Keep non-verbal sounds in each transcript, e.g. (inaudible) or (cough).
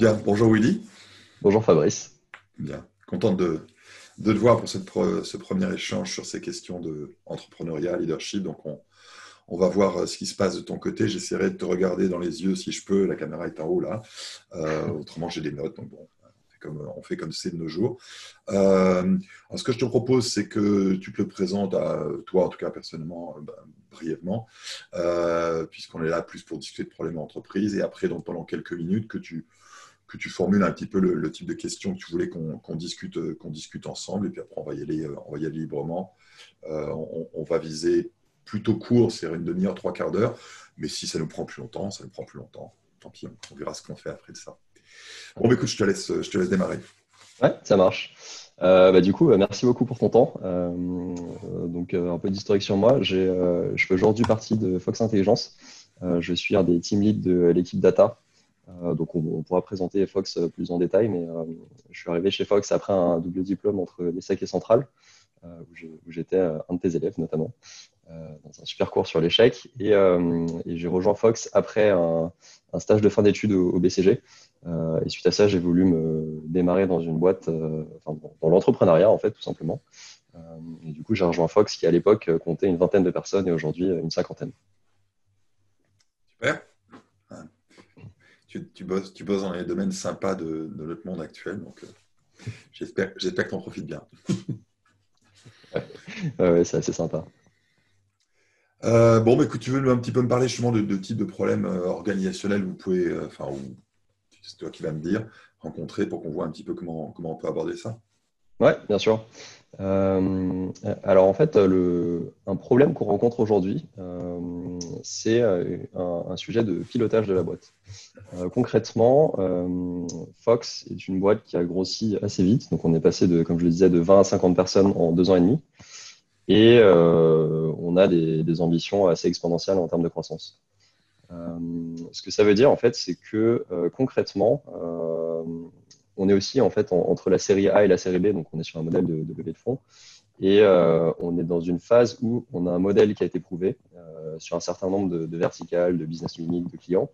Bien, bonjour Willy. Bonjour Fabrice. Bien, content de, de te voir pour cette, ce premier échange sur ces questions de entrepreneuriat, leadership. Donc, on, on va voir euh, ce qui se passe de ton côté. J'essaierai de te regarder dans les yeux si je peux. La caméra est en haut là. Euh, autrement, j'ai des notes. Donc bon, on fait comme c'est de nos jours. Euh, ce que je te propose, c'est que tu te le présentes à toi, en tout cas personnellement, ben, brièvement, puisqu'on est là plus pour discuter de problèmes d'entreprise. Et après, donc, pendant quelques minutes, que tu, que tu formules un petit peu le, type de questions que tu voulais qu'on discute, qu'on discute ensemble. Et puis après, on va y aller, aller librement. on, on, va viser plutôt court, c'est une demi-heure, trois quarts d'heure. Mais si ça nous prend plus longtemps, ça nous prend plus longtemps. Tant pis, on verra ce qu'on fait après de ça. Bon, bah, écoute, je te laisse, je te laisse démarrer. Ouais, ça marche. Euh, bah, du coup, euh, merci beaucoup pour ton temps. Euh, donc, un peu d'historique sur moi. je fais aujourd'hui partie de Fox Intelligence. je suis un des team leads de l'équipe data. Donc, on, pourra présenter Fox plus en détail, mais je suis arrivé chez Fox après un double diplôme entre l'ESSEC et Centrale, où j'étais un de tes élèves notamment. Euh, dans un super cours sur l'échec. Euh, et, j'ai rejoint Fox après un, stage de fin d'études au, BCG. Euh, et suite à ça, j'ai voulu me démarrer dans une boîte, dans l'entrepreneuriat en fait, tout simplement. et du coup, j'ai rejoint Fox qui à l'époque comptait une vingtaine de personnes et aujourd'hui une cinquantaine. Super. Tu, bosses, tu bosses dans les domaines sympas de, notre monde actuel, donc j'espère, j'espère que tu en profites bien. (laughs) ouais, c'est assez sympa. Euh, bon, mais écoute, tu veux un petit peu me parler justement de, de type de problèmes euh, organisationnels vous pouvez, euh, enfin, c'est toi qui vas me dire, rencontrer pour qu'on voit un petit peu comment, comment on peut aborder ça Oui, bien sûr. Alors en fait, un problème qu'on rencontre aujourd'hui, c'est un, sujet de pilotage de la boîte. concrètement, Fox est une boîte qui a grossi assez vite. Donc on est passé de, comme je le disais, de 20 à 50 personnes en deux ans et demi. Et euh, on a des, ambitions assez exponentielles en termes de croissance. Euh, ce que ça veut dire, en fait, c'est que euh, concrètement, on est aussi en fait entre la série A et la série B, donc on est sur un modèle de, de levée de fonds. Et on est dans une phase où on a un modèle qui a été prouvé sur un certain nombre de, verticales, de business units, de clients,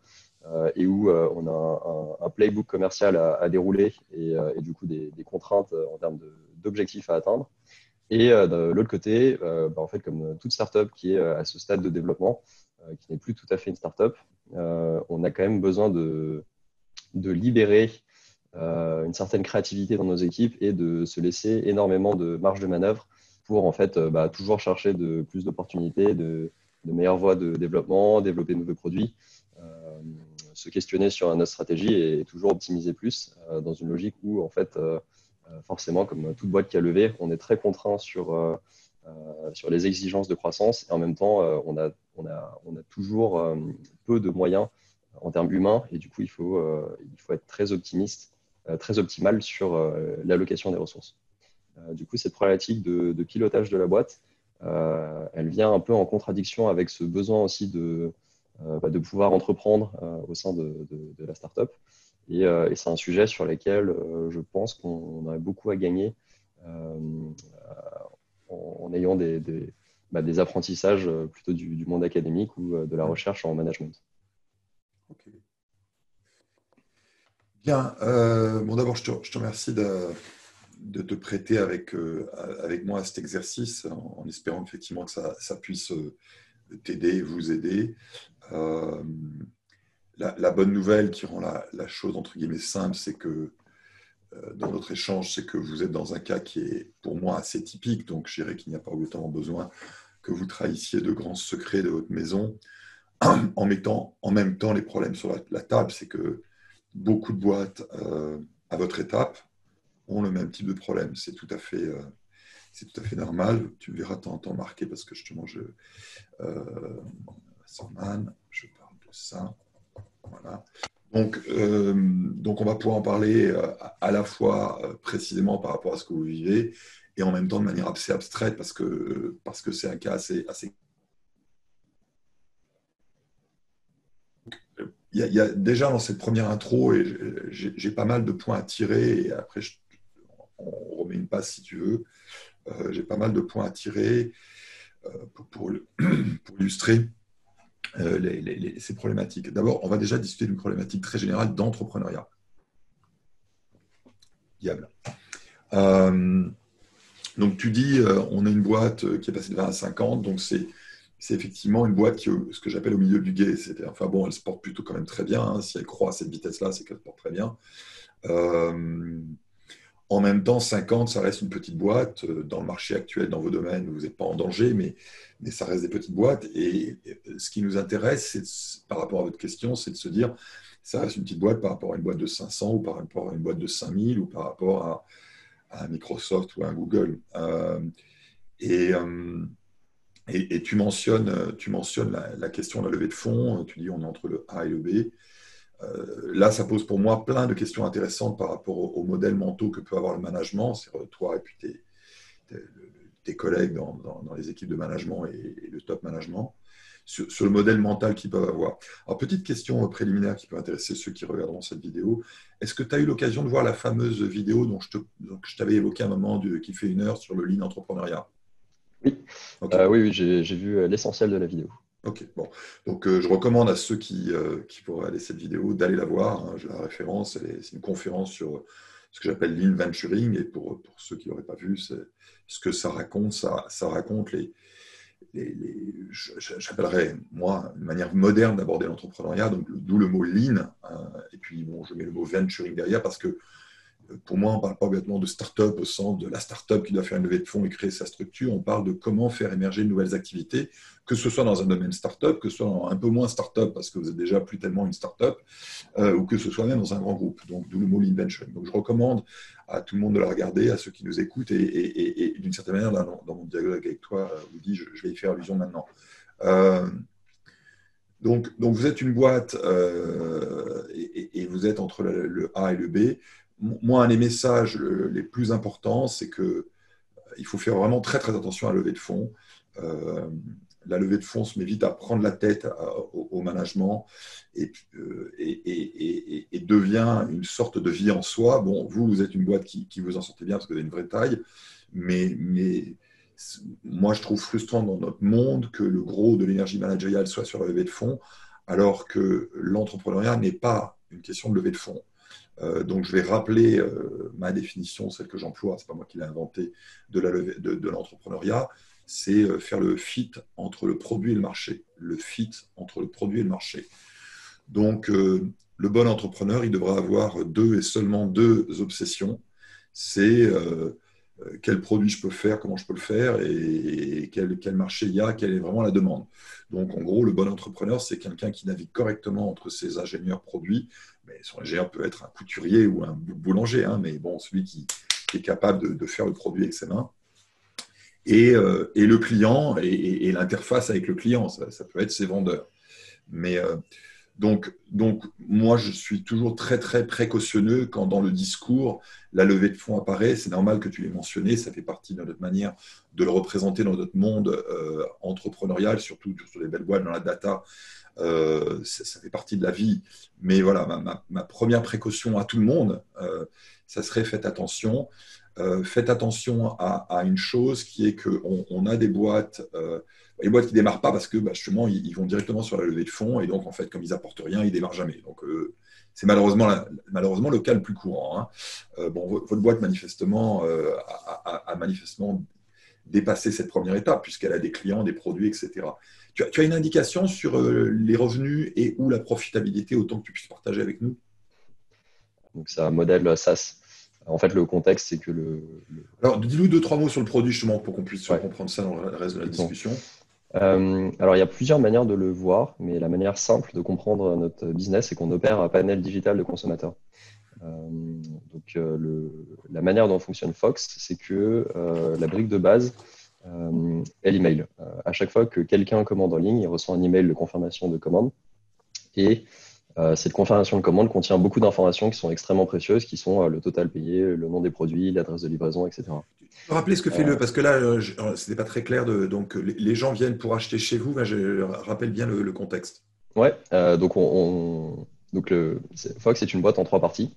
et où on a un, playbook commercial à, dérouler et, du coup des, contraintes en termes d'objectifs à atteindre. Et euh, de l'autre côté, euh, bah, en fait, comme toute startup qui est euh, à ce stade de développement, qui n'est plus tout à fait une startup, on a quand même besoin de, de libérer une certaine créativité dans nos équipes et de se laisser énormément de marge de manœuvre pour en fait bah, toujours chercher de plus d'opportunités, de, de, meilleures voies de développement, développer de nouveaux produits, se questionner sur notre stratégie et toujours optimiser plus dans une logique où en fait euh, forcément, comme toute boîte qui a levé, on est très contraint sur, euh, euh, sur les exigences de croissance et en même temps, on, a, on, a, on a toujours peu de moyens en termes humains et du coup, il faut, il faut être très optimiste, très optimal sur l'allocation des ressources. du coup, cette problématique de, pilotage de la boîte, elle vient un peu en contradiction avec ce besoin aussi de, bah, pouvoir entreprendre au sein de, la startup. Euh, et, c'est un sujet sur lequel euh, je pense qu'on aurait beaucoup à gagner euh, en, ayant des, bah, des, apprentissages plutôt du, monde académique ou de la recherche en management. Ok. Bien. bon, d'abord, je te, remercie de, te prêter avec, avec moi à cet exercice en, espérant effectivement que ça, puisse t'aider, vous aider la, bonne nouvelle qui rend la, chose entre guillemets simple, c'est que euh, dans notre échange, c'est que vous êtes dans un cas qui est pour moi assez typique, donc je dirais qu'il n'y a pas autant besoin que vous trahissiez de grands secrets de votre maison en mettant en même temps les problèmes sur la, table. C'est que beaucoup de boîtes euh, à votre étape ont le même type de problème. C'est tout à fait, euh, c'est tout à fait normal. Tu verras temps marqué parce que justement, je, euh, je parle de ça. Donc, euh, donc, on va pouvoir en parler à la fois précisément par rapport à ce que vous vivez et en même temps de manière assez abstraite parce que parce que c'est un cas assez, assez... Il, y a, déjà dans cette première intro, et j'ai pas mal de points à tirer, et après on remet une passe si tu veux, j'ai pas mal de points à tirer pour, pour, (clears throat) pour illustrer euh, ces problématiques. D'abord, on va déjà discuter d'une problématique très générale d'entrepreneuriat. Diable. donc tu dis, on a une boîte qui est passée de 20 à 50, donc c'est c'est effectivement une boîte qui, ce que j'appelle au milieu du guet. Enfin bon, elle se porte plutôt quand même très bien. Hein. Si elle croît à cette vitesse-là, c'est qu'elle se porte très bien. Euh, en même temps, 50, ça reste une petite boîte. Euh, dans le marché actuel, dans vos domaines, vous n'êtes pas en danger, mais, mais ça reste des petites boîtes. Et, ce qui nous intéresse, par rapport à votre question, c'est de se dire, ça reste une petite boîte par rapport à une boîte de 500 ou par rapport à une boîte de 5000 ou par rapport à, un Microsoft ou à un Google. Euh, et, et, tu mentionnes, tu mentionnes la, question de la levée de fonds. Tu dis on est entre le A et le B. Euh, là, ça pose pour moi plein de questions intéressantes par rapport aux, modèles mentaux que peut avoir le management, c'est toi et puis tes, collègues dans, les équipes de management et, le top management, sur, le modèle mental qu'ils peuvent avoir. Alors, petite question préliminaire qui peut intéresser ceux qui regarderont cette vidéo. Est-ce que tu as eu l'occasion de voir la fameuse vidéo dont je, je t'avais évoqué un moment qui fait une heure sur le lean entrepreneuriat? Oui, euh, oui, oui j'ai vu euh, l'essentiel de la vidéo. Ok, bon. Donc, euh, je recommande à ceux qui, qui pourraient aller cette vidéo d'aller la voir. Hein. J'ai la référence. C'est une conférence sur ce que j'appelle l'inventuring. Et pour, pour ceux qui n'auraient pas vu, ce que ça raconte. Ça, ça raconte les, les, j'appellerais, moi, une manière moderne d'aborder l'entrepreneuriat, donc d'où le mot lean. et puis, bon, je mets le mot venturing derrière parce que pour moi, on ne parle pas obligatoirement de start-up au sens de la start-up qui doit faire une levée de fonds et créer sa structure. On parle de comment faire émerger de nouvelles activités, que ce soit dans un domaine start-up, que ce soit un peu moins start-up parce que vous n'êtes déjà plus tellement une start-up, euh, ou que ce soit même dans un grand groupe. Donc, d'où le mot l'invention. Donc, je recommande à tout le monde de la regarder, à ceux qui nous écoutent, et, d'une certaine manière, dans, mon dialogue avec toi, euh, dis, je, vais y faire allusion maintenant. Euh, donc, vous êtes une boîte et, vous êtes entre le A et le B moi, un des messages les plus importants, c'est que euh, il faut faire vraiment très très attention à la levée de fonds. Euh, la levée de fonds se met vite à prendre la tête au, management et, euh, devient une sorte de vie en soi. Bon, vous, vous êtes une boîte qui, qui, vous en sortez bien parce que vous avez une vraie taille, mais, mais moi, je trouve frustrant dans notre monde que le gros de l'énergie managériale soit sur la levée de fonds, alors que l'entrepreneuriat n'est pas une question de levée de fonds. Euh, donc, je vais rappeler euh, ma définition, celle que j'emploie, c'est pas moi qui l'ai inventée, de l'entrepreneuriat. C'est euh, faire le fit entre le produit et le marché. Le fit entre le produit et le marché. Donc, le bon entrepreneur, il devra avoir deux et seulement deux obsessions. C'est quel produit je peux faire, comment je peux le faire et, quel, quel, marché il y a, quelle est vraiment la demande. Donc, en gros, le bon entrepreneur, c'est quelqu'un qui navigue correctement entre ses ingénieurs produits, mais son ingénieur peut être un couturier ou un boulanger, hein, mais bon, celui qui, est capable de, faire le produit avec ses mains. Et, euh, le client et, l'interface avec le client, ça, peut être ses vendeurs. Mais euh, donc, donc, moi, je suis toujours très, très précautionneux quand dans le discours, la levée de fonds apparaît. C'est normal que tu l'aies mentionné, ça fait partie de notre manière de le représenter dans notre monde euh, entrepreneurial, surtout sur les belles boîtes dans la data. Euh, ça, fait partie de la vie. Mais voilà, ma, première précaution à tout le monde, euh, ça serait faites attention. Faites attention à, une chose qui est qu'on on a des boîtes, les boîtes qui ne démarrent pas parce que bah, justement, ils, vont directement sur la levée de fonds et donc en fait, comme ils apportent rien, ils ne démarrent jamais. Donc c'est malheureusement, malheureusement le cas le plus courant. Hein. bon, votre boîte manifestement a, manifestement dépassé cette première étape puisqu'elle a des clients, des produits, etc. Tu as, une indication sur euh, les revenus et ou la profitabilité, autant que tu puisses partager avec nous? Donc, c'est un modèle SaaS. En fait, le contexte, c'est que le. Alors, dis-nous deux, trois mots sur le produit, justement, pour qu'on puisse comprendre ça dans le reste de la discussion. Euh, alors, il y a plusieurs manières de le voir, mais la manière simple de comprendre notre business, c'est qu'on opère un panel digital de consommateurs. Euh, donc, la manière dont fonctionne Fox, c'est que la brique de base, euh, et l'email. Euh, à chaque fois que quelqu'un commande en ligne, il reçoit un email de confirmation de commande. Euh, cette confirmation de commande contient beaucoup d'informations qui sont extrêmement précieuses, qui sont le total payé, le nom des produits, l'adresse de livraison, etc. Peux rappeler ce que fait le, parce que là, ce n'était pas très clair. De, donc, les gens viennent pour acheter chez vous. je rappelle bien le, contexte. Ouais, donc, on, donc le, Fox est une boîte en trois parties.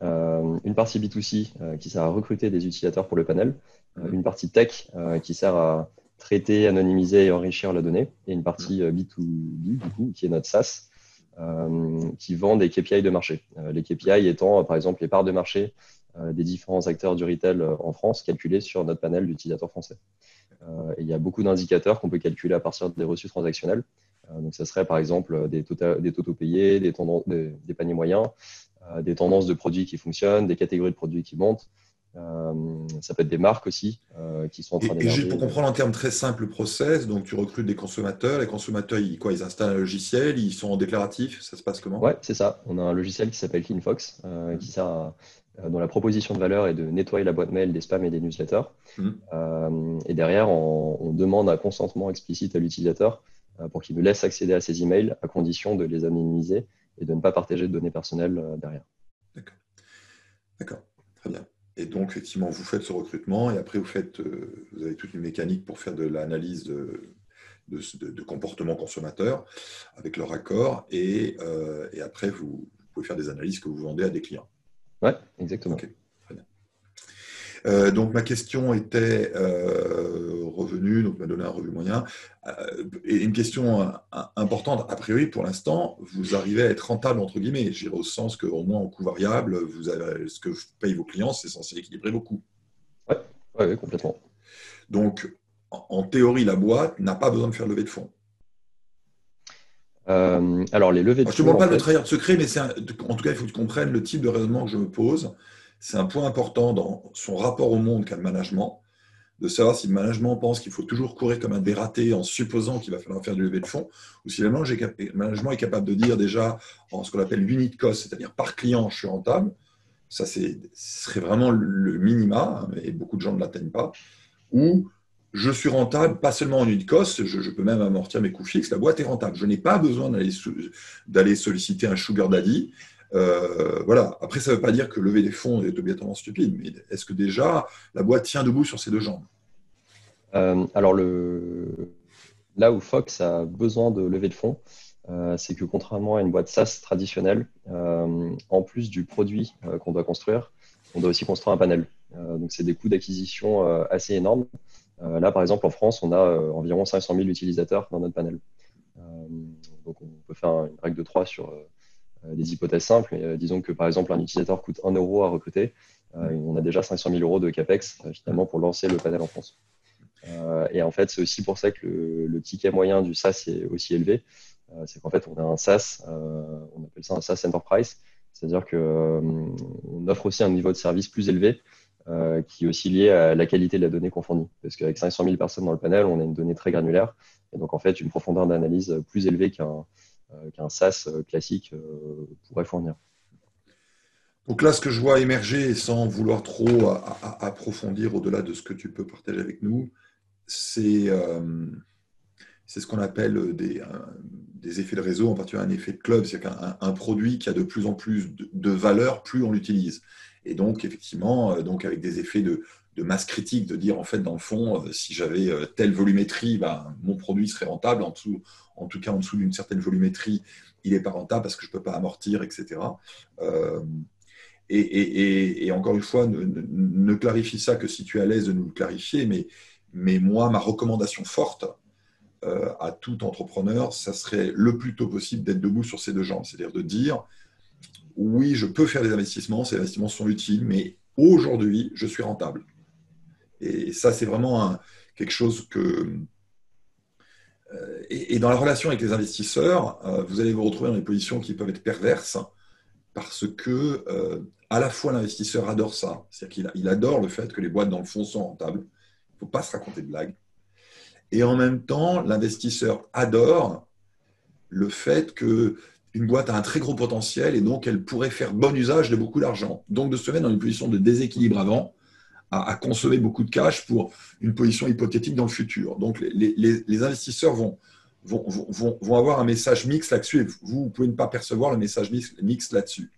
une partie B2C qui sert à recruter des utilisateurs pour le panel, euh, une partie tech euh, qui sert à traiter, anonymiser et enrichir la donnée, et une partie euh, B2B, du coup, qui est notre SaaS, qui vend des KPI de marché. les KPI étant, par exemple, les parts de marché des différents acteurs du retail en France calculés sur notre panel d'utilisateurs français. il y a beaucoup d'indicateurs qu'on peut calculer à partir des reçus transactionnels. donc, ça serait par exemple des, des totaux payés, des, des, paniers moyens, des tendances de produits qui fonctionnent, des catégories de produits qui montent. Euh, ça peut être des marques aussi euh, qui sont en train d'émerger. Et juste pour comprendre en termes très simples le process, donc tu recrutes des consommateurs. Les consommateurs, ils, quoi, ils installent un logiciel, ils sont en déclaratif. Ça se passe comment? Ouais, c'est ça. On a un logiciel qui s'appelle CleanFox, euh, qui sert dont la proposition de valeur est de nettoyer la boîte mail des spams et des newsletters. Mmh. et derrière, on, demande un consentement explicite à l'utilisateur pour qu'il nous laisse accéder à ces emails à condition de les anonymiser et de ne pas partager de données personnelles derrière. D'accord. D'accord. Très bien. Et donc, effectivement, vous faites ce recrutement et après, vous, faites, euh, vous avez toute une mécanique pour faire de l'analyse de, de, comportement consommateur avec leur accord. Et, euh, et après, vous, pouvez faire des analyses que vous vendez à des clients. Oui, exactement. Euh, donc ma question était euh, revenue, donc m'a donné un revenu moyen. Euh, et une question importante, a priori pour l'instant, vous arrivez à être rentable entre guillemets, j'irai au sens qu'au moins en coût variable, vous avez, ce que payent vos clients, c'est censé équilibrer vos coûts. Oui, ouais, complètement. Donc en, théorie, la boîte n'a pas besoin de faire lever de fonds. alors, les levées de fonds. Je ne te demande pas de trahir de secret, mais en tout cas, il faut que tu comprennes le type de raisonnement que je me pose c'est un point important dans son rapport au monde qu'a le management, de savoir si le management pense qu'il faut toujours courir comme un dératé en supposant qu'il va falloir faire du levée de fonds, ou si le management est capable de dire déjà en ce qu'on appelle unit cost, c'est-à-dire par client, je suis rentable. Ça, ce serait vraiment le minima, hein, mais beaucoup de gens ne l'atteignent pas. Ou je suis rentable, pas seulement en unit cost, je, peux même amortir mes coûts fixes, la boîte est rentable. Je n'ai pas besoin d'aller solliciter un sugar daddy euh, voilà. Après, ça ne veut pas dire que lever des fonds est obligatoirement stupide, mais est-ce que déjà la boîte tient debout sur ses deux jambes? Euh, Alors, là où Fox a besoin de lever de fonds, euh, c'est que contrairement à une boîte SaaS traditionnelle, en plus du produit qu'on doit construire, on doit aussi construire un panel. donc, c'est des coûts d'acquisition assez énormes. là, par exemple, en France, on a environ 500 000 utilisateurs dans notre panel. donc, on peut faire une règle de 3 sur des hypothèses simples. Euh, disons que par exemple, un utilisateur coûte 1 euro à recruter. Euh, on a déjà 500 000 euros de CAPEX finalement pour lancer le panel en France. et en fait, c'est aussi pour ça que le, ticket moyen du SaaS est aussi élevé. c'est qu'en fait, on a un SaaS, on appelle ça un SaaS Enterprise, c'est-à-dire qu'on offre aussi un niveau de service plus élevé qui est aussi lié à la qualité de la donnée qu'on fournit. Parce qu'avec 500 000 personnes dans le panel, on a une donnée très granulaire et donc en fait une profondeur d'analyse plus élevée qu'un euh, qu'un SaaS euh, classique euh, pourrait fournir. Donc là, ce que je vois émerger, sans vouloir trop approfondir au-delà de ce que tu peux partager avec nous, c'est ce qu'on appelle des, des, effets de réseau, en particulier un effet de club, c'est-à-dire qu'un produit qui a de plus en plus de, valeur, plus on l'utilise. Et donc, effectivement, donc avec des effets de, de, masse critique, de dire, en fait, dans le fond, si j'avais telle volumétrie, ben, mon produit serait rentable. En dessous, en tout cas en dessous d'une certaine volumétrie, il n'est pas rentable parce que je ne peux pas amortir, etc. Euh, et, encore une fois, ne, clarifie ça que si tu es à l'aise de nous le clarifier, mais, moi, ma recommandation forte euh, à tout entrepreneur, ça serait le plus tôt possible d'être debout sur ces deux jambes, c'est-à-dire de dire, oui, je peux faire des investissements, ces investissements sont utiles, mais aujourd'hui, je suis rentable. Et ça, c'est vraiment quelque chose que, euh, et, dans la relation avec les investisseurs, euh, vous allez vous retrouver dans des positions qui peuvent être perverses parce que euh, à la fois l'investisseur adore ça, c'est-à-dire qu'il adore le fait que les boîtes dans le fond sont rentables. Il ne faut pas se raconter de blagues. Et en même temps, l'investisseur adore le fait que une boîte a un très gros potentiel et donc elle pourrait faire bon usage de beaucoup d'argent. Donc de se mettre dans une position de déséquilibre avant, à, consommer beaucoup de cash pour une position hypothétique dans le futur. Donc les, investisseurs vont, avoir un message mixte là-dessus et vous, vous pouvez ne pas percevoir le message mixte, là-dessus.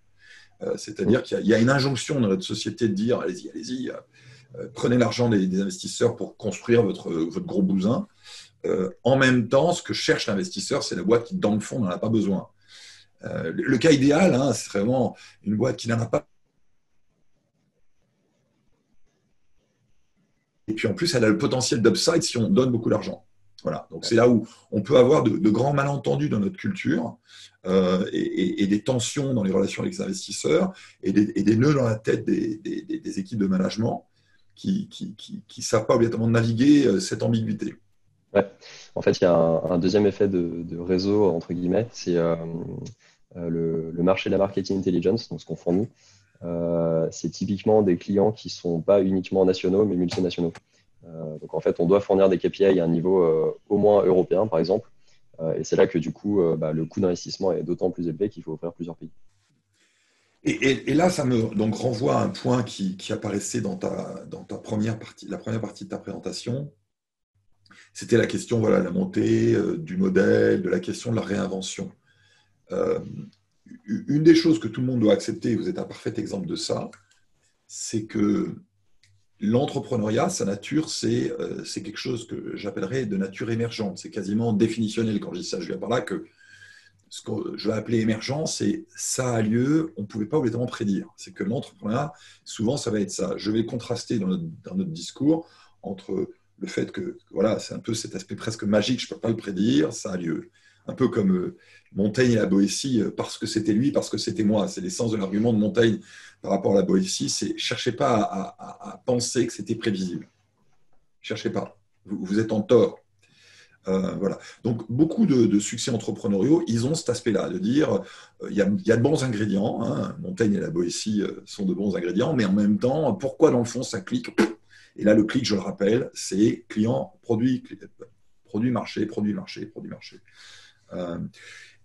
Euh, c'est-à-dire qu'il y, a une injonction dans notre société de dire allez-y, allez-y, euh, prenez l'argent des, investisseurs pour construire votre, gros bousin. Euh, en même temps, ce que cherche l'investisseur, c'est la boîte qui, dans le fond, n'en a pas besoin. le, cas idéal, hein, c'est vraiment une boîte qui n'en a pas Et puis en plus, elle a le potentiel d'upside si on donne beaucoup d'argent. Voilà. Donc c'est là où on peut avoir de, grands malentendus dans notre culture euh, et, des tensions dans les relations avec les investisseurs et des, nœuds dans la tête des, équipes de management qui ne savent pas obligatoirement naviguer euh, cette ambiguïté. Ouais. En fait, il y a un, deuxième effet de, réseau, entre guillemets, c'est euh, le, marché de la marketing intelligence, donc ce qu'on fournit. C'est typiquement des clients qui ne sont pas uniquement nationaux, mais multinationaux. Euh, donc en fait, on doit fournir des KPI à un niveau euh, au moins européen, par exemple. Euh, et c'est là que du coup, bah, le coût d'investissement est d'autant plus élevé qu'il faut offrir plusieurs pays. Et, là, ça me donc renvoie à un point qui, apparaissait dans ta, dans ta première partie, la première partie de ta présentation. C'était la question, voilà, la montée du modèle, de la question de la réinvention. Une des choses que tout le monde doit accepter, vous êtes un parfait exemple de ça, c'est que L'entrepreneuriat, sa nature, euh, c'est quelque chose que j'appellerais de nature émergente. C'est quasiment définitionnel quand je dis ça. Je viens par là que ce que je vais appeler émergent, c'est ça a lieu, on ne pouvait pas obligatoirement prédire. C'est que l'entrepreneuriat, souvent, ça va être ça. Je vais contraster dans notre, dans notre discours entre le fait que, voilà, c'est un peu cet aspect presque magique, je ne peux pas le prédire, ça a lieu. Un peu comme euh, Montaigne et la Boétie, euh, parce que c'était lui, parce que c'était moi. C'est l'essence de l'argument de Montaigne par rapport à la Boétie. C'est cherchez pas à, penser que c'était prévisible. Cherchez pas. Vous, êtes en tort. Euh, voilà. Donc, beaucoup de, succès entrepreneuriaux, ils ont cet aspect-là, de dire euh, il, y a, de bons ingrédients. Hein. Montaigne et la Boétie sont de bons ingrédients, mais en même temps, pourquoi dans le fond ça clique? Et là, le clic, je le rappelle, c'est client, produit, produit, marché, produit, marché, produit, marché.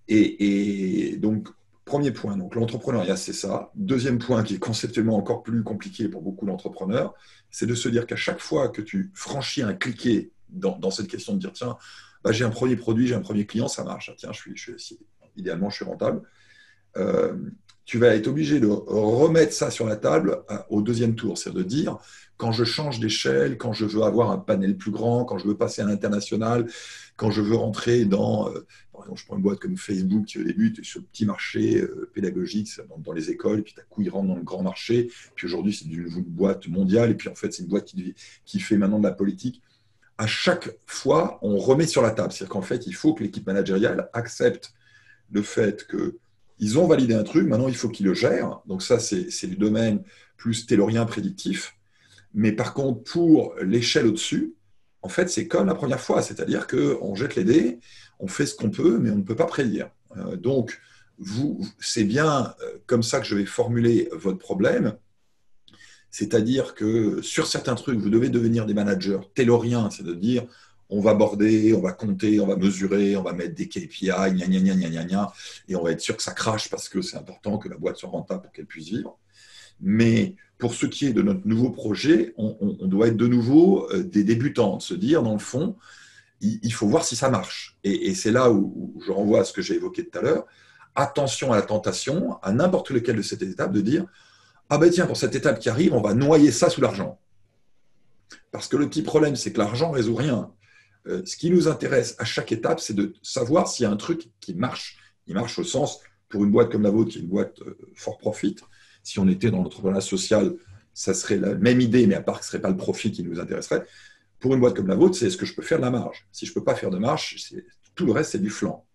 Et, donc, premier point, donc l'entrepreneuriat, c'est ça. Deuxième point, qui est conceptuellement encore plus compliqué pour beaucoup d'entrepreneurs, c'est de se dire qu'à chaque fois que tu franchis un cliquet dans, cette question de dire, tiens, bah, j'ai un premier produit, j'ai un premier client, ça marche. Tiens, je suis, je suis, idéalement, je suis rentable. Euh, tu vas être obligé de remettre ça sur la table euh, au deuxième tour. C'est-à-dire de dire, quand je change d'échelle, quand je veux avoir un panel plus grand, quand je veux passer à l'international, quand je veux rentrer dans, euh, par exemple, je prends une boîte comme Facebook qui au début était sur le petit marché euh, pédagogique dans, les écoles, et puis d'un coup il rentre dans le grand marché, puis aujourd'hui c'est une, boîte mondiale, et puis en fait c'est une boîte qui fait maintenant de la politique. À chaque fois, on remet sur la table. C'est-à-dire qu'en fait, il faut que l'équipe managériale accepte le fait que ils ont validé un truc, maintenant il faut qu'ils le gèrent. Donc ça, c'est du domaine plus taylorien prédictif. Mais par contre, pour l'échelle au-dessus, en fait, c'est comme la première fois, c'est-à-dire qu'on jette les dés, on fait ce qu'on peut, mais on ne peut pas prédire. Euh, donc, c'est bien euh, comme ça que je vais formuler votre problème. C'est-à-dire que sur certains trucs, vous devez devenir des managers tayloriens, c'est à dire on va border, on va compter, on va mesurer, on va mettre des KPI, gna gna gna gna gna, et on va être sûr que ça crache parce que c'est important que la boîte soit rentable pour qu'elle puisse vivre. Mais pour ce qui est de notre nouveau projet, on, doit être de nouveau euh, des débutants, de se dire, dans le fond, il, faut voir si ça marche. Et, c'est là où, je renvoie à ce que j'ai évoqué tout à l'heure. Attention à la tentation, à n'importe lequel de cette étape, de dire, ah ben tiens, pour cette étape qui arrive, on va noyer ça sous l'argent. Parce que le petit problème, c'est que l'argent ne résout rien. Euh, ce qui nous intéresse à chaque étape, c'est de savoir s'il y a un truc qui marche. Il marche au sens, pour une boîte comme la vôtre, qui est une boîte euh, fort profit, si on était dans l'entrepreneuriat social, ça serait la même idée, mais à part que ce ne serait pas le profit qui nous intéresserait. Pour une boîte comme la vôtre, c'est est-ce que je peux faire de la marge Si je ne peux pas faire de marge, tout le reste, c'est du flanc.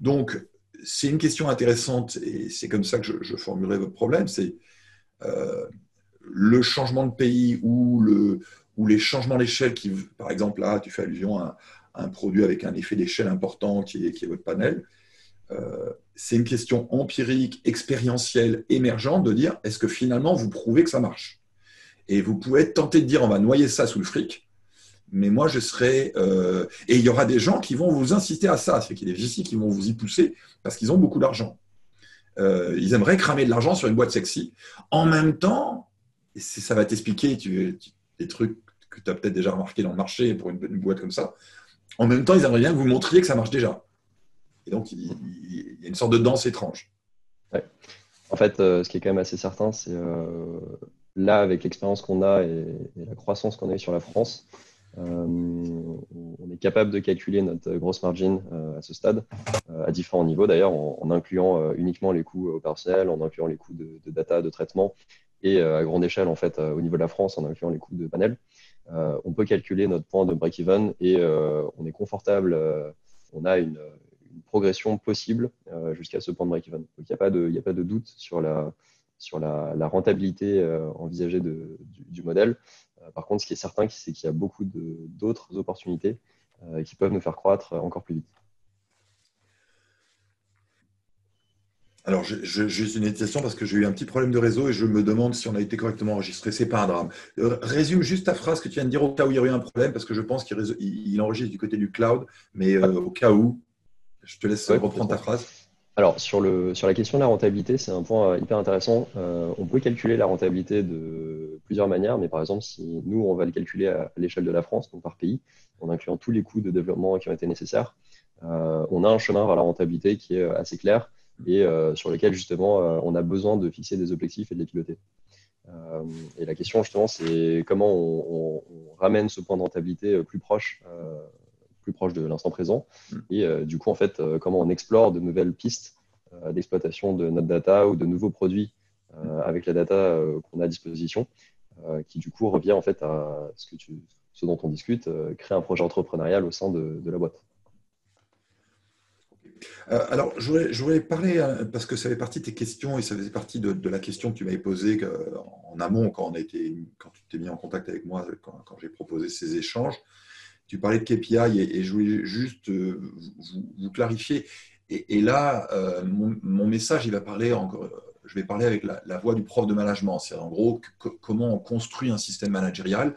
Donc, c'est une question intéressante et c'est comme ça que je, formulerai votre problème. C'est euh, le changement de pays ou, le, ou les changements d'échelle qui, par exemple, là, tu fais allusion à, un produit avec un effet d'échelle important qui est, votre panel. Euh, c'est une question empirique, expérientielle, émergente de dire est-ce que finalement vous prouvez que ça marche? Et vous pouvez être tenté de dire on va noyer ça sous le fric, mais moi je serai. Euh, et il y aura des gens qui vont vous inciter à ça, c'est qu'il y a des VC qui vont vous y pousser parce qu'ils ont beaucoup d'argent. Euh, ils aimeraient cramer de l'argent sur une boîte sexy. En même temps, ça va t'expliquer des trucs tu as peut-être déjà remarqué dans le marché pour une, boîte comme ça. En même temps, ils aimeraient bien que vous montriez que ça marche déjà. Et donc, il, y a une sorte de danse étrange. En fait, euh, ce qui est quand même assez certain, c'est euh, là, avec l'expérience qu'on a et, la croissance qu'on a eu sur la France, euh, on est capable de calculer notre grosse margin à ce stade, à différents niveaux d'ailleurs, en, incluant uniquement les coûts opérationnels, en incluant les coûts de, data, de traitement, et à grande échelle, en fait, au niveau de la France, en incluant les coûts de panel, on peut calculer notre point de break-even et on est confortable, on a une, progression possible jusqu'à ce point de break-even. Donc, il n'y a, pas de, a pas de doute sur la, sur la, rentabilité envisagée de, du, modèle. par contre, ce qui est certain, c'est qu'il y a beaucoup d'autres opportunités qui peuvent nous faire croître encore plus vite. Alors, j'ai une hésitation parce que j'ai eu un petit problème de réseau et je me demande si on a été correctement enregistré. C'est pas un drame. Euh, résume juste ta phrase que tu viens de dire au cas où il y aurait eu un problème parce que je pense qu'il enregistre du côté du cloud, mais euh, au cas où, je te laisse reprendre ta phrase. Alors, sur, le, sur la question de la rentabilité, c'est un point euh, hyper intéressant. on peut calculer la rentabilité de plusieurs manières, mais par exemple, si nous, on va le calculer à l'échelle de la France, donc par pays, en incluant tous les coûts de développement qui ont été nécessaires, on a un chemin vers la rentabilité qui est assez clair et euh, sur lesquels justement euh, on a besoin de fixer des objectifs et de les piloter. Euh, et la question justement, c'est comment on, ramène ce point de rentabilité plus proche, plus proche de l'instant présent, mm. et du coup en fait comment on explore de nouvelles pistes d'exploitation de notre data ou de nouveaux produits avec la data qu'on a à disposition, qui du coup revient en fait à ce, que tu, ce dont on discute, créer un projet entrepreneurial au sein de la boîte. Euh, alors, je voulais, parler, euh, parce que ça fait partie de tes questions et ça faisait partie de, la question que tu m'avais posée euh, en amont quand, on a été, quand tu t'es mis en contact avec moi, quand, j'ai proposé ces échanges. Tu parlais de KPI et, je voulais juste vous, clarifier. Et, là, mon, message, il va parler encore, je vais parler avec la, voix du prof de management. C'est en gros comment on construit un système managérial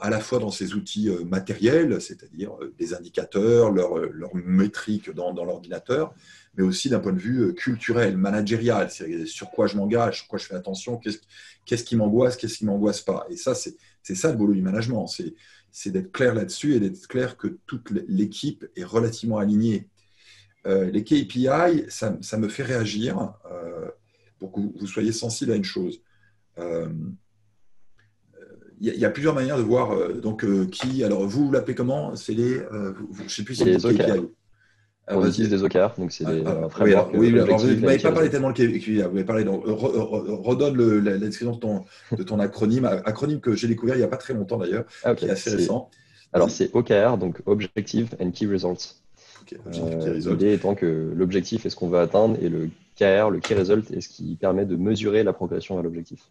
à la fois dans ces outils euh, matériels, c'est-à-dire euh, des indicateurs, leurs leur métriques dans, l'ordinateur, mais aussi d'un point de vue culturel, managérial, sur quoi je m'engage, sur quoi je fais attention, qu'est-ce qui m'angoisse, qu'est-ce qui m'angoisse pas. Et ça, c'est ça le boulot du management, c'est d'être clair là-dessus et d'être clair que toute l'équipe est relativement alignée. les KPI, ça, me fait réagir pour que vous, soyez sensible à une chose il y, a plusieurs manières de voir euh, donc euh, qui. Alors vous, l'appelez comment? C'est les. Euh, je ne sais plus si c'est les OKR. On utilise des OKR, donc c'est des ah, ah, oui, oui, vous n'avez pas parlé tellement de KPI, vous avez parlé. Donc, redonne la, description de ton, de ton acronyme, acronyme que j'ai découvert il n'y a pas très longtemps d'ailleurs, ah, qui est assez récent. Alors c'est OKR, donc Objective and Key Results. L'idée étant que l'objectif est ce qu'on veut atteindre et le KR, le Key Result, est ce qui permet de mesurer la progression vers l'objectif.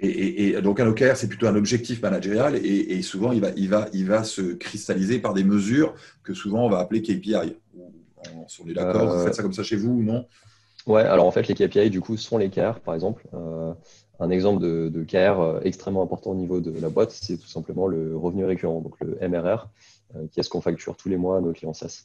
Et, donc un OKR, c'est plutôt un objectif managérial et, souvent il va, il, va, il va se cristalliser par des mesures que souvent on va appeler KPI. On est d'accord, vous faites ça comme ça chez vous ou non? Ouais, alors en fait les KPI du coup sont les KR par exemple. Euh, un exemple de, de, KR euh, extrêmement important au niveau de la boîte, c'est tout simplement le revenu récurrent, donc le MRR, euh, qui est ce qu'on facture tous les mois à nos clients SaaS.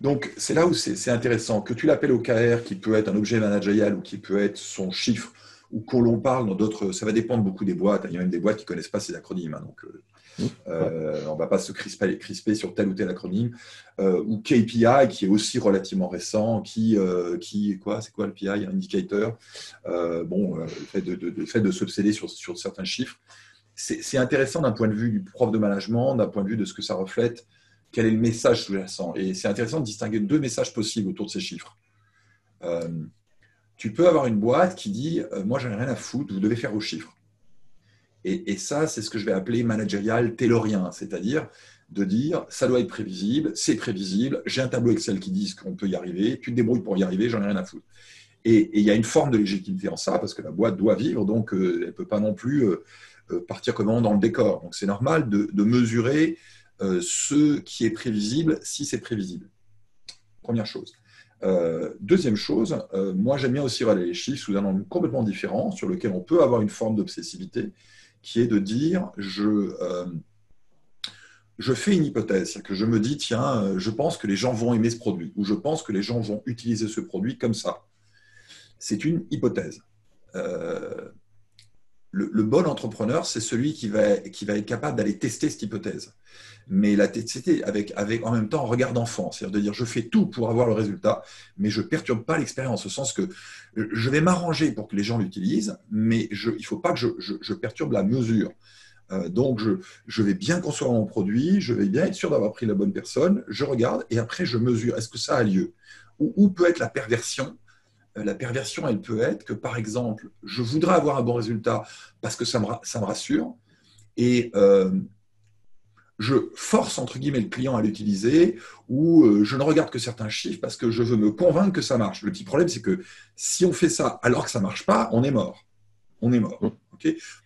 Donc, c'est là où c'est intéressant. Que tu l'appelles OKR, qui peut être un objet managérial ou qui peut être son chiffre, ou qu'on l'on parle dans d'autres. Ça va dépendre beaucoup des boîtes. Il y a même des boîtes qui ne connaissent pas ces acronymes. Hein, donc, euh, mmh. euh, on ne va pas se crisper, crisper, sur tel ou tel acronyme. Euh, ou KPI, qui est aussi relativement récent, qui, qui quoi C'est quoi le PI Un indicateur. bon, le fait de, de, fait de s'obséder sur, sur certains chiffres. C'est intéressant d'un point de vue du prof de management, d'un point de vue de ce que ça reflète quel est le message sous-jacent. Et c'est intéressant de distinguer deux messages possibles autour de ces chiffres. Euh, tu peux avoir une boîte qui dit euh, Moi, j'en ai rien à foutre, vous devez faire vos chiffres. Et, ça, c'est ce que je vais appeler managérial taylorien, c'est-à-dire de dire ça doit être prévisible, c'est prévisible, j'ai un tableau Excel qui dit qu'on peut y arriver, tu te débrouilles pour y arriver, j'en ai rien à foutre. Et il y a une forme de légitimité en ça, parce que la boîte doit vivre, donc euh, elle ne peut pas non plus partir comme dans le décor. Donc c'est normal de, mesurer ce qui est prévisible si c'est prévisible. Première chose. Euh, deuxième chose, euh, moi j'aime bien aussi regarder les chiffres sous un angle complètement différent, sur lequel on peut avoir une forme d'obsessivité, qui est de dire je, je fais une hypothèse, c'est-à-dire que je me dis tiens, je pense que les gens vont aimer ce produit, ou je pense que les gens vont utiliser ce produit comme ça. C'est une hypothèse le, bon entrepreneur, c'est celui qui va, qui va être capable d'aller tester cette hypothèse. Mais la tester avec, avec en même temps un regard d'enfant, c'est-à-dire de dire je fais tout pour avoir le résultat, mais je perturbe pas l'expérience, au sens que je vais m'arranger pour que les gens l'utilisent, mais je, il faut pas que je, perturbe la mesure. Euh, donc, je, vais bien construire mon produit, je vais bien être sûr d'avoir pris la bonne personne, je regarde et après je mesure, est-ce que ça a lieu? Où, peut être la perversion euh, la perversion, elle peut être que, par exemple, je voudrais avoir un bon résultat parce que ça me, ça me rassure, et euh, je force, entre guillemets, le client à l'utiliser, ou euh, je ne regarde que certains chiffres parce que je veux me convaincre que ça marche. Le petit problème, c'est que si on fait ça alors que ça ne marche pas, on est mort. On est mort. Mmh.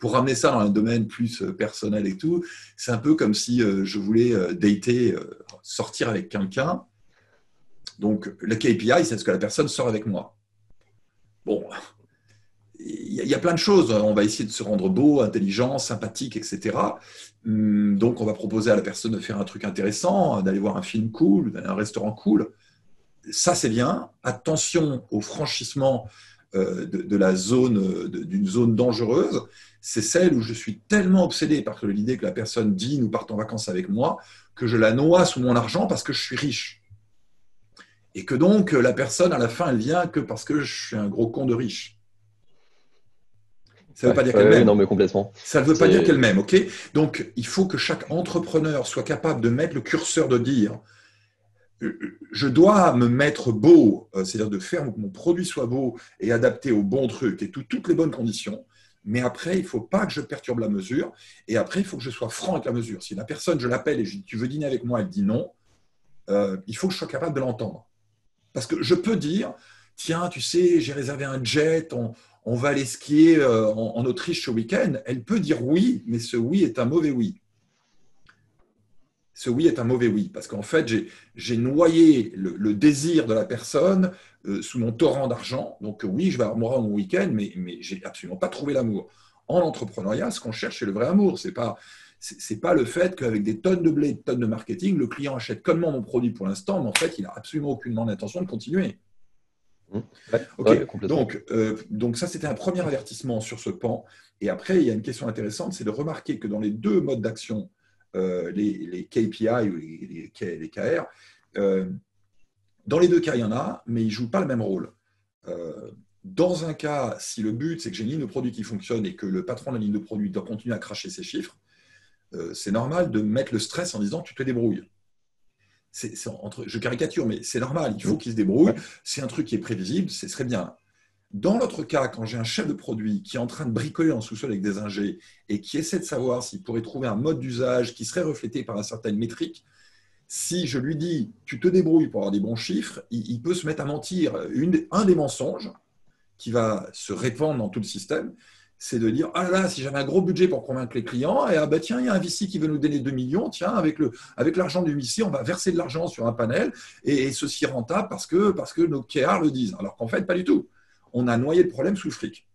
Pour ramener ça dans un domaine plus personnel et tout, c'est un peu comme si je voulais dater, sortir avec quelqu'un. Donc, le KPI, c'est ce que la personne sort avec moi. Bon, il y, a plein de choses. On va essayer de se rendre beau, intelligent, sympathique, etc. Hum, donc, on va proposer à la personne de faire un truc intéressant, d'aller voir un film cool, d'aller à un restaurant cool. Ça, c'est bien. Attention au franchissement euh, de, la zone, d'une zone dangereuse. C'est celle où je suis tellement obsédé par l'idée que la personne dit nous partons en vacances avec moi que je la noie sous mon argent parce que je suis riche. Et que donc, la personne, à la fin, elle vient que parce que je suis un gros con de riche. Ça ne veut pas dire qu'elle m'aime. Non, mais complètement. Ça ne veut pas dire qu'elle m'aime, ok? Donc, il faut que chaque entrepreneur soit capable de mettre le curseur de dire je dois me mettre beau, euh, c'est-à-dire de faire que mon produit soit beau et adapté aux bons trucs et toutes les bonnes conditions. Mais après, il ne faut pas que je perturbe la mesure. Et après, il faut que je sois franc avec la mesure. Si la personne, je l'appelle et je dis Tu veux dîner avec moi? Elle dit non. Euh, il faut que je sois capable de l'entendre. Parce que je peux dire, tiens, tu sais, j'ai réservé un jet, on, va aller skier euh, en, Autriche ce week-end. Elle peut dire oui, mais ce oui est un mauvais oui. Ce oui est un mauvais oui, parce qu'en fait, j'ai noyé le, désir de la personne euh, sous mon torrent d'argent. Donc oui, je vais avoir mon week-end, mais, mais j'ai absolument pas trouvé l'amour. En entrepreneuriat, ce qu'on cherche, c'est le vrai amour. C'est pas c'est pas le fait qu'avec des tonnes de blé, des tonnes de marketing, le client achète comment mon produit pour l'instant, mais en fait, il n'a absolument aucunement l'intention de continuer. Mmh. donc, euh, donc, ça, c'était un premier avertissement sur ce pan. Et après, il y a une question intéressante, c'est de remarquer que dans les deux modes d'action, euh, les, KPI ou les, les, KR, euh, dans les deux cas, il y en a, mais ils ne jouent pas le même rôle. dans un cas, si le but, c'est que j'ai une ligne de produit qui fonctionne et que le patron de la ligne de produit doit continuer à cracher ses chiffres, euh, c'est normal de mettre le stress en disant tu te débrouilles. je caricature, mais c'est normal, il faut qu'il se débrouille. C'est un truc qui est prévisible, ce serait bien. Dans l'autre cas, quand j'ai un chef de produit qui est en train de bricoler en sous-sol avec des ingés et qui essaie de savoir s'il pourrait trouver un mode d'usage qui serait reflété par une certaine métrique, si je lui dis tu te débrouilles pour avoir des bons chiffres, il, peut se mettre à mentir. un des mensonges qui va se répandre dans tout le système, c'est de dire ah là si j'avais un gros budget pour convaincre les clients et ah bah tiens il y a un VC qui veut nous donner 2 millions tiens avec le avec l'argent du VC on va verser de l'argent sur un panel et, ceci rentable parce que parce que nos KR le disent. Alors qu'en fait pas du tout. On a noyé le problème sous le fric.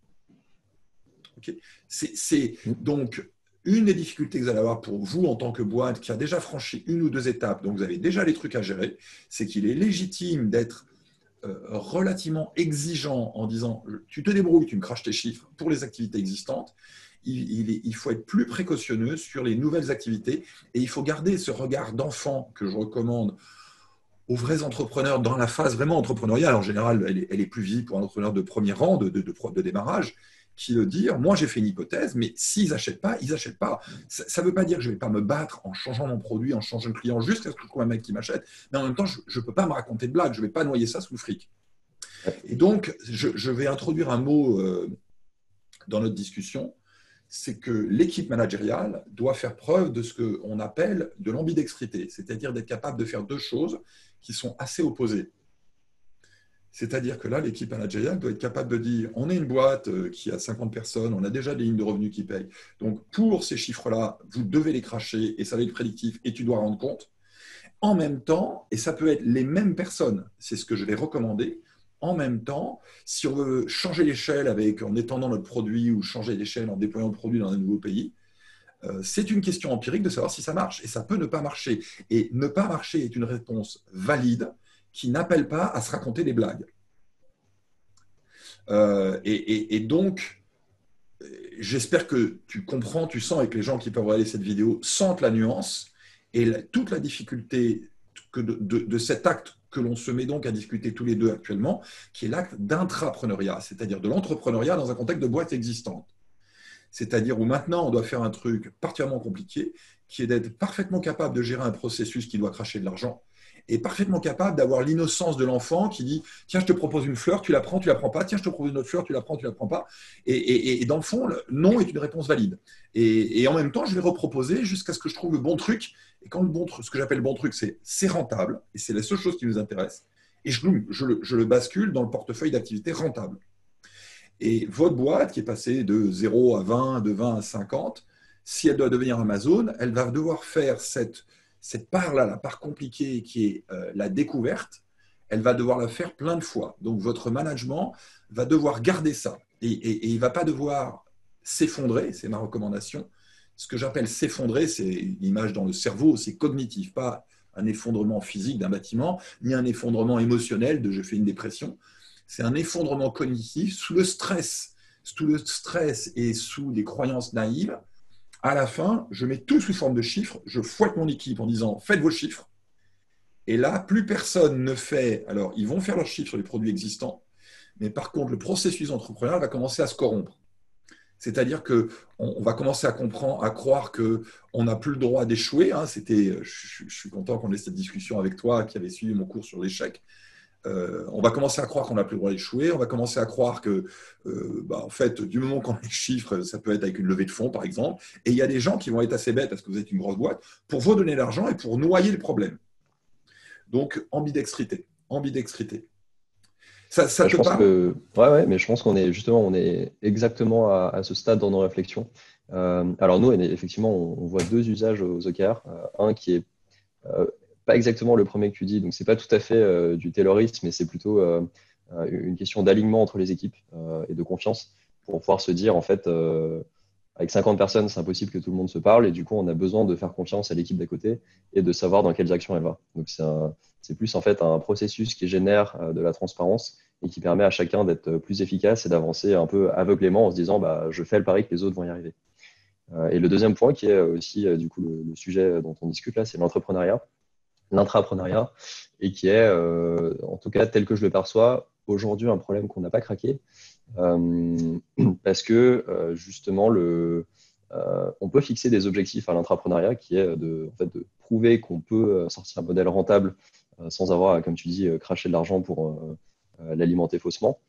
C'est donc une des difficultés que vous allez avoir pour vous en tant que boîte qui a déjà franchi une ou deux étapes donc vous avez déjà les trucs à gérer c'est qu'il est légitime d'être relativement exigeant en disant tu te débrouilles, tu me craches tes chiffres pour les activités existantes. Il, faut être plus précautionneux sur les nouvelles activités et il faut garder ce regard d'enfant que je recommande aux vrais entrepreneurs dans la phase vraiment entrepreneuriale. En général, elle est, plus visible pour un entrepreneur de premier rang, de, de démarrage qui le dire, moi j'ai fait une hypothèse, mais s'ils n'achètent pas, ils n'achètent pas. Ça ne veut pas dire que je ne vais pas me battre en changeant mon produit, en changeant le client jusqu'à ce que je trouve un mec qui m'achète, mais en même temps, je ne peux pas me raconter de blagues, je ne vais pas noyer ça sous le fric. Et donc, je, vais introduire un mot euh, dans notre discussion, c'est que l'équipe managériale doit faire preuve de ce qu'on appelle de l'ambidextrité, c'est-à-dire d'être capable de faire deux choses qui sont assez opposées. C'est-à-dire que là, l'équipe managériale doit être capable de dire on est une boîte euh, qui a 50 personnes, on a déjà des lignes de revenus qui payent. Donc, pour ces chiffres-là, vous devez les cracher et ça va être prédictif et tu dois rendre compte. En même temps, et ça peut être les mêmes personnes, c'est ce que je vais recommander. En même temps, si on veut changer l'échelle en étendant notre produit ou changer l'échelle en déployant le produit dans un nouveau pays, euh, c'est une question empirique de savoir si ça marche. Et ça peut ne pas marcher. Et ne pas marcher est une réponse valide qui n'appellent pas à se raconter des blagues. Euh, et, donc, j'espère que tu comprends, tu sens, avec les gens qui peuvent regarder cette vidéo, sentent la nuance et toute la difficulté que de, cet acte que l'on se met donc à discuter tous les deux actuellement, qui est l'acte d'intrapreneuriat, c'est-à-dire de l'entrepreneuriat dans un contexte de boîte existante. C'est-à-dire où maintenant on doit faire un truc particulièrement compliqué, qui est d'être parfaitement capable de gérer un processus qui doit cracher de l'argent est parfaitement capable d'avoir l'innocence de l'enfant qui dit Tiens, je te propose une fleur, tu la prends, tu la prends pas. Tiens, je te propose une autre fleur, tu la prends, tu la prends pas. Et, dans le fond, le non est une réponse valide. Et, en même temps, je vais reproposer jusqu'à ce que je trouve le bon truc. Et quand le bon truc, ce que j'appelle le bon truc, c'est c'est rentable, et c'est la seule chose qui nous intéresse, et je, je le bascule dans le portefeuille d'activité rentable. Et votre boîte, qui est passée de 0 à 20, de 20 à 50, si elle doit devenir Amazon, elle va devoir faire cette, cette part-là, la part compliquée qui est euh, la découverte, elle va devoir la faire plein de fois. Donc votre management va devoir garder ça. Et, il ne va pas devoir s'effondrer, c'est ma recommandation. Ce que j'appelle s'effondrer, c'est une image dans le cerveau, c'est cognitif, pas un effondrement physique d'un bâtiment, ni un effondrement émotionnel de je fais une dépression c'est un effondrement cognitif sous le stress, sous le stress et sous des croyances naïves. À la fin, je mets tout sous forme de chiffres, je fouette mon équipe en disant faites vos chiffres. Et là, plus personne ne fait. Alors, ils vont faire leurs chiffres sur les produits existants, mais par contre, le processus entrepreneurial va commencer à se corrompre. C'est-à-dire que on, va commencer à comprendre, à croire que on n'a plus le droit d'échouer. Hein. C'était, je, je, suis content qu'on ait cette discussion avec toi, qui avait suivi mon cours sur l'échec. Euh, on va commencer à croire qu'on n'a plus le droit d'échouer. On va commencer à croire que, euh, bah, en fait, du moment qu'on a les chiffres, ça peut être avec une levée de fonds, par exemple. Et il y a des gens qui vont être assez bêtes parce que vous êtes une grosse boîte pour vous donner l'argent et pour noyer le problème. Donc, ambidextrité. Ambidextrité. Ça, ça je pense que, ouais, ouais, mais je pense qu'on est justement, on est exactement à, ce stade dans nos réflexions. Euh, alors nous, effectivement, on, voit deux usages aux OKR. un qui est pas exactement le premier que tu dis, donc c'est pas tout à fait euh, du taylorisme, mais c'est plutôt euh, euh, une question d'alignement entre les équipes et de confiance pour pouvoir se dire en fait avec 50 personnes, c'est impossible que tout le monde se parle et du coup, on a besoin de faire confiance à l'équipe d'à côté et de savoir dans quelles actions elle va. Donc, c'est plus en fait un processus qui génère de la transparence et qui permet à chacun d'être plus efficace et d'avancer un peu aveuglément en se disant bah, je fais le pari que les autres vont y arriver. Et le deuxième point qui est aussi du coup le sujet dont on discute là, c'est l'entrepreneuriat l'intrapreneuriat et qui est, euh, en tout cas tel que je le perçois, aujourd'hui un problème qu'on n'a pas craqué euh, (clears throat) parce que euh, justement le, on peut fixer des objectifs à l'intrapreneuriat qui est de, en fait, de prouver qu'on peut sortir un modèle rentable sans avoir, comme tu dis, cracher de l'argent pour l'alimenter faussement.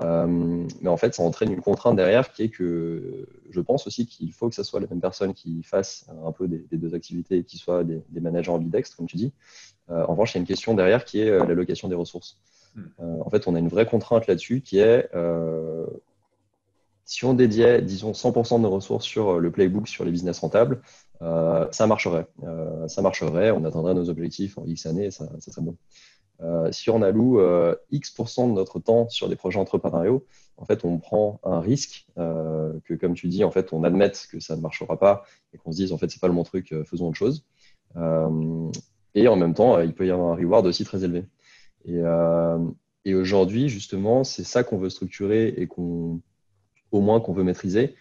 Euh, mais en fait, ça entraîne une contrainte derrière qui est que je pense aussi qu'il faut que ce soit la même personne qui fasse un peu des, deux activités et qui soit des, managers ambidextres, comme tu dis. Euh, en revanche, il y a une question derrière qui est euh, l'allocation des ressources. Hmm. en fait, on a une vraie contrainte là-dessus qui est si on dédiait, disons, 100% de nos ressources sur le playbook, sur les business rentables, ça marcherait. ça marcherait, on atteindrait nos objectifs en X années, ça, ça serait bon. Euh, si on alloue euh, X% de notre temps sur des projets entrepreneuriaux, en fait, on prend un risque euh, que, comme tu dis, en fait, on admette que ça ne marchera pas et qu'on se dise, en fait, c'est pas le bon truc, faisons autre chose. et en même temps, il peut y avoir un reward aussi très élevé. Et, aujourd'hui, justement, c'est ça qu'on veut structurer et qu'on, au moins, qu'on veut maîtriser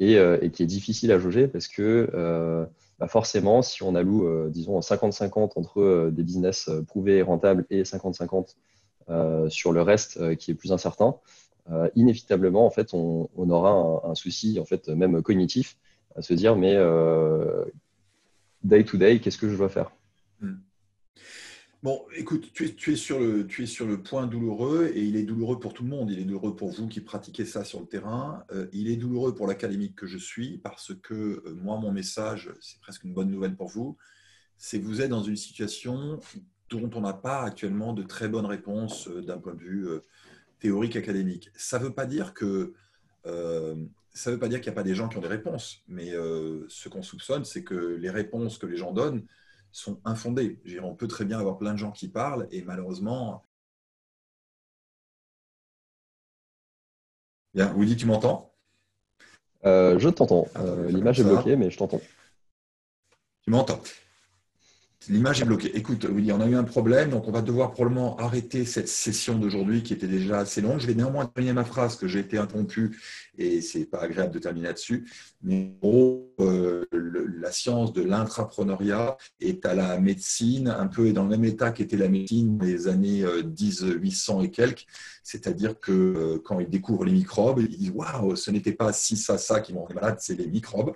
et, et, qui est difficile à jauger parce que bah, forcément, si on alloue, euh, disons, 50-50 entre euh, des business euh, prouvés et rentables et 50-50 sur le reste qui est plus incertain, inévitablement, en fait, on, aura un, souci, en fait, même cognitif, à se dire, mais day to day, qu'est-ce que je dois faire? Bon, écoute, tu es, sur le, tu es sur le point douloureux et il est douloureux pour tout le monde. Il est douloureux pour vous qui pratiquez ça sur le terrain. Euh, il est douloureux pour l'académique que je suis parce que euh, moi, mon message, c'est presque une bonne nouvelle pour vous, c'est que vous êtes dans une situation dont on n'a pas actuellement de très bonnes réponses euh, d'un point de vue théorique académique. Ça ne veut pas dire que ça veut pas dire qu'il n'y a pas des gens qui ont des réponses, mais ce qu'on soupçonne, c'est que les réponses que les gens donnent sont infondées. On peut très bien avoir plein de gens qui parlent et malheureusement. Bien, Woody, tu m'entends? Euh, Je t'entends. Euh, l'image est bloquée, mais je t'entends. Tu m'entends? L'image est bloquée. Écoute, oui, on a eu un problème, donc on va devoir probablement arrêter cette session d'aujourd'hui qui était déjà assez longue. Je vais néanmoins terminer ma phrase que j'ai été interrompu et c'est pas agréable de terminer là-dessus. Mais en gros, euh, la science de l'intrapreneuriat est à la médecine, un peu dans le même état qu'était la médecine des années 10, euh, 800 et quelques. C'est-à-dire que euh, quand ils découvrent les microbes, ils disent Waouh, ce n'était pas si ça, ça qui m'ont malade, c'est les microbes.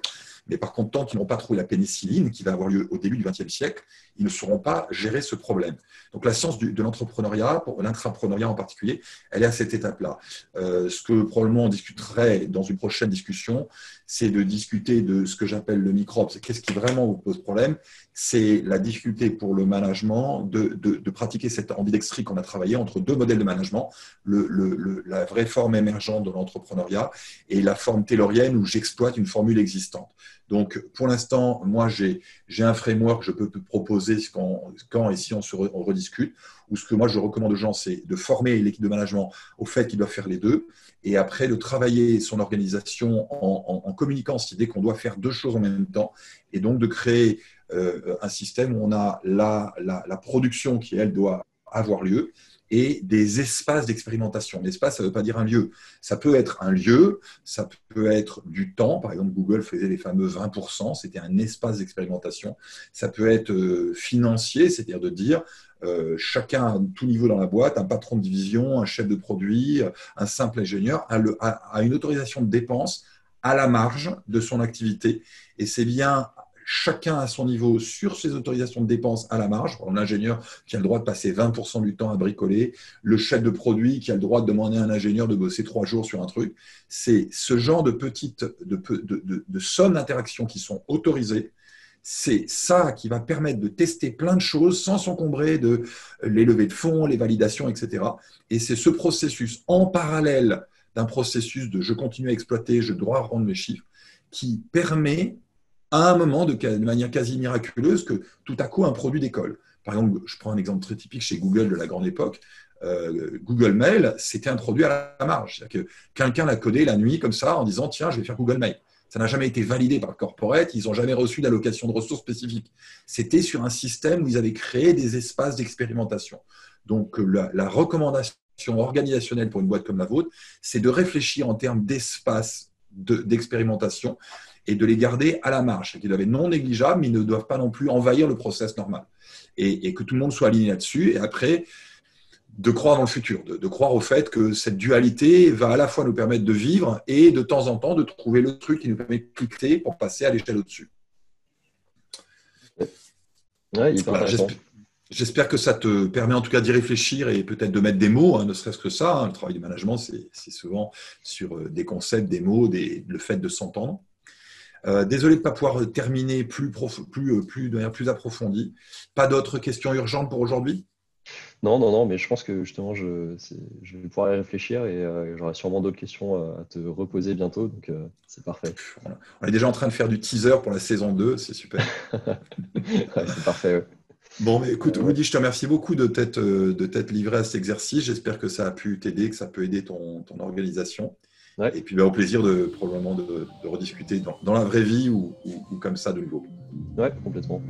Mais par contre, tant qu'ils n'ont pas trouvé la pénicilline, qui va avoir lieu au début du XXe siècle, ils ne sauront pas gérer ce problème. Donc la science de l'entrepreneuriat, pour l'intrapreneuriat en particulier, elle est à cette étape-là. Euh, ce que probablement on discuterait dans une prochaine discussion, c'est de discuter de ce que j'appelle le microbe. C'est qu'est-ce qui vraiment vous pose problème? C'est la difficulté pour le management de, de, pratiquer cette ambidextrie qu'on a travaillé entre deux modèles de management, le, la vraie forme émergente de l'entrepreneuriat et la forme taylorienne où j'exploite une formule existante. Donc, pour l'instant, moi, j'ai un framework que je peux proposer quand, quand et si on, se rediscute, ou ce que moi, je recommande aux gens, c'est de former l'équipe de management au fait qu'ils doivent faire les deux, et après de travailler son organisation en, communiquant cette idée qu'on doit faire deux choses en même temps, et donc de créer euh, un système où on a la, la, production qui, elle, doit avoir lieu, et des espaces d'expérimentation. L'espace, ça ne veut pas dire un lieu. Ça peut être un lieu, ça peut être du temps. Par exemple, Google faisait les fameux 20%, c'était un espace d'expérimentation. Ça peut être euh, financier, c'est-à-dire de dire, euh, chacun à tout niveau dans la boîte, un patron de division, un chef de produit, un simple ingénieur, a, une autorisation de dépense à la marge de son activité. Et c'est bien chacun à son niveau sur ses autorisations de dépenses à la marge. L'ingénieur qui a le droit de passer 20% du temps à bricoler, le chef de produit qui a le droit de demander à un ingénieur de bosser trois jours sur un truc. C'est ce genre de petites de, de, sommes d'interactions qui sont autorisées c'est ça qui va permettre de tester plein de choses sans s'encombrer de les levées de fonds, les validations, etc. Et c'est ce processus en parallèle d'un processus de je continue à exploiter, je dois rendre mes chiffres, qui permet à un moment, de, manière quasi miraculeuse, que tout à coup un produit décolle. Par exemple, je prends un exemple très typique chez Google de la grande époque. Euh, Google Mail s'était introduit à la marge. C'est-à-dire que quelqu'un l'a codé la nuit comme ça en disant tiens, je vais faire Google Mail. Ça n'a jamais été validé par le corporate, ils n'ont jamais reçu d'allocation de ressources spécifiques. C'était sur un système où ils avaient créé des espaces d'expérimentation. Donc la, recommandation organisationnelle pour une boîte comme la vôtre, c'est de réfléchir en termes d'espace d'expérimentation et de les garder à la marge, qu'ils doivent être non négligeables, mais ils ne doivent pas non plus envahir le process normal. Et, et que tout le monde soit aligné là-dessus. Et après, de croire dans le futur, de, croire au fait que cette dualité va à la fois nous permettre de vivre et de temps en temps de trouver le truc qui nous permet de cliquer pour passer à l'échelle au-dessus. J'espère que ça te permet en tout cas d'y réfléchir et peut-être de mettre des mots, hein, ne serait-ce que ça. Hein. le travail de management, c'est souvent sur euh, des concepts, des mots, le fait de s'entendre. Euh, désolé de ne pas pouvoir terminer plus, plus, euh, plus, de manière plus approfondie. Pas d'autres questions urgentes pour aujourd'hui? Non, non, non, mais je pense que justement, je, je vais pouvoir y réfléchir et euh, j'aurai sûrement d'autres questions à te reposer bientôt, donc euh, c'est parfait. On est déjà en train de faire du teaser pour la saison 2, c'est super. (laughs) c'est parfait. Bon, mais écoute, Woody, je te remercie beaucoup de t'être, de livré à cet exercice. J'espère que ça a pu t'aider, que ça peut aider ton, ton organisation. Et puis, bah, au plaisir de probablement de, rediscuter dans, la vraie vie ou, ou comme ça de nouveau. Ouais, complètement.